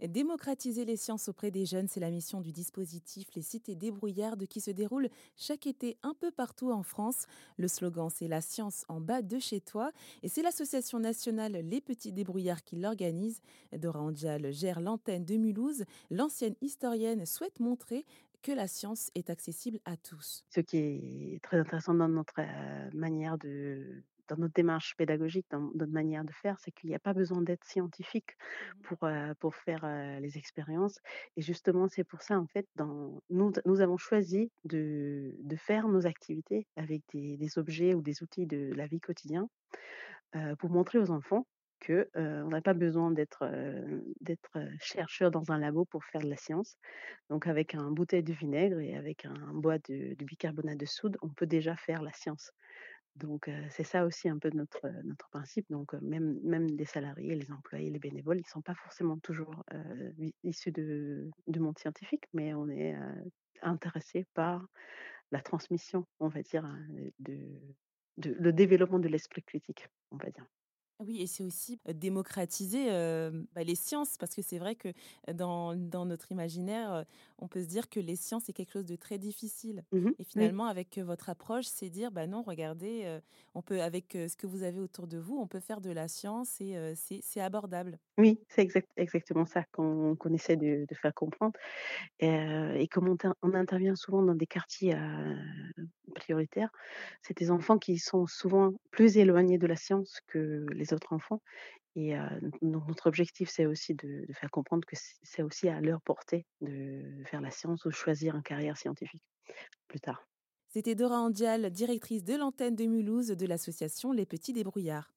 Démocratiser les sciences auprès des jeunes, c'est la mission du dispositif Les Cités débrouillardes qui se déroule chaque été un peu partout en France. Le slogan, c'est la science en bas de chez toi. Et c'est l'association nationale Les Petits Débrouillards qui l'organise. Dora Andial gère l'antenne de Mulhouse. L'ancienne historienne souhaite montrer que la science est accessible à tous. Ce qui est très intéressant dans notre, heu, manière de dans notre démarche pédagogique, dans notre manière de faire, c'est qu'il n'y a pas besoin d'être scientifique Mhm. pour, pour faire, les expériences et justement, c'est pour ça, en fait, dans nous nous avons choisi de de faire nos activités avec des des objets ou des outils de la vie quotidien, heu, pour montrer aux enfants que, heu, on n'a pas besoin d'être, heu, d'être, heu, chercheur dans un labo pour faire de la science. Donc avec un bouteille de vinaigre et avec un bois de de bicarbonate de soude, on peut déjà faire la science. Donc c'est ça aussi un peu notre, notre principe. Donc même même les salariés, les employés, les bénévoles, ils ne sont pas forcément toujours, issus du monde scientifique, mais on est, heu, intéressés par la transmission, on va dire, de de le développement de l'esprit critique, on va dire. Oui, et c'est aussi démocratiser euh, bah, les sciences, parce que c'est vrai que dans, dans notre imaginaire, on peut se dire que les sciences, c'est quelque chose de très difficile. Mmh Et Oui. finalement, avec votre approche, c'est dire, bah non, regardez, euh, on peut, avec euh, ce que vous avez autour de vous, on peut faire de la science et c'est abordable. Oui, c'est exact exactement ça qu'on essaie de de faire comprendre. Et comme on on intervient souvent dans des quartiers, heu, c'est des enfants qui sont souvent plus éloignés de la science que les autres enfants et notre objectif, c'est aussi de de faire comprendre que c'est aussi à leur portée de faire la science ou choisir une carrière scientifique plus tard. C'était Dora Andial, directrice de l'antenne de Mulhouse de l'association Les Petits Débrouillards.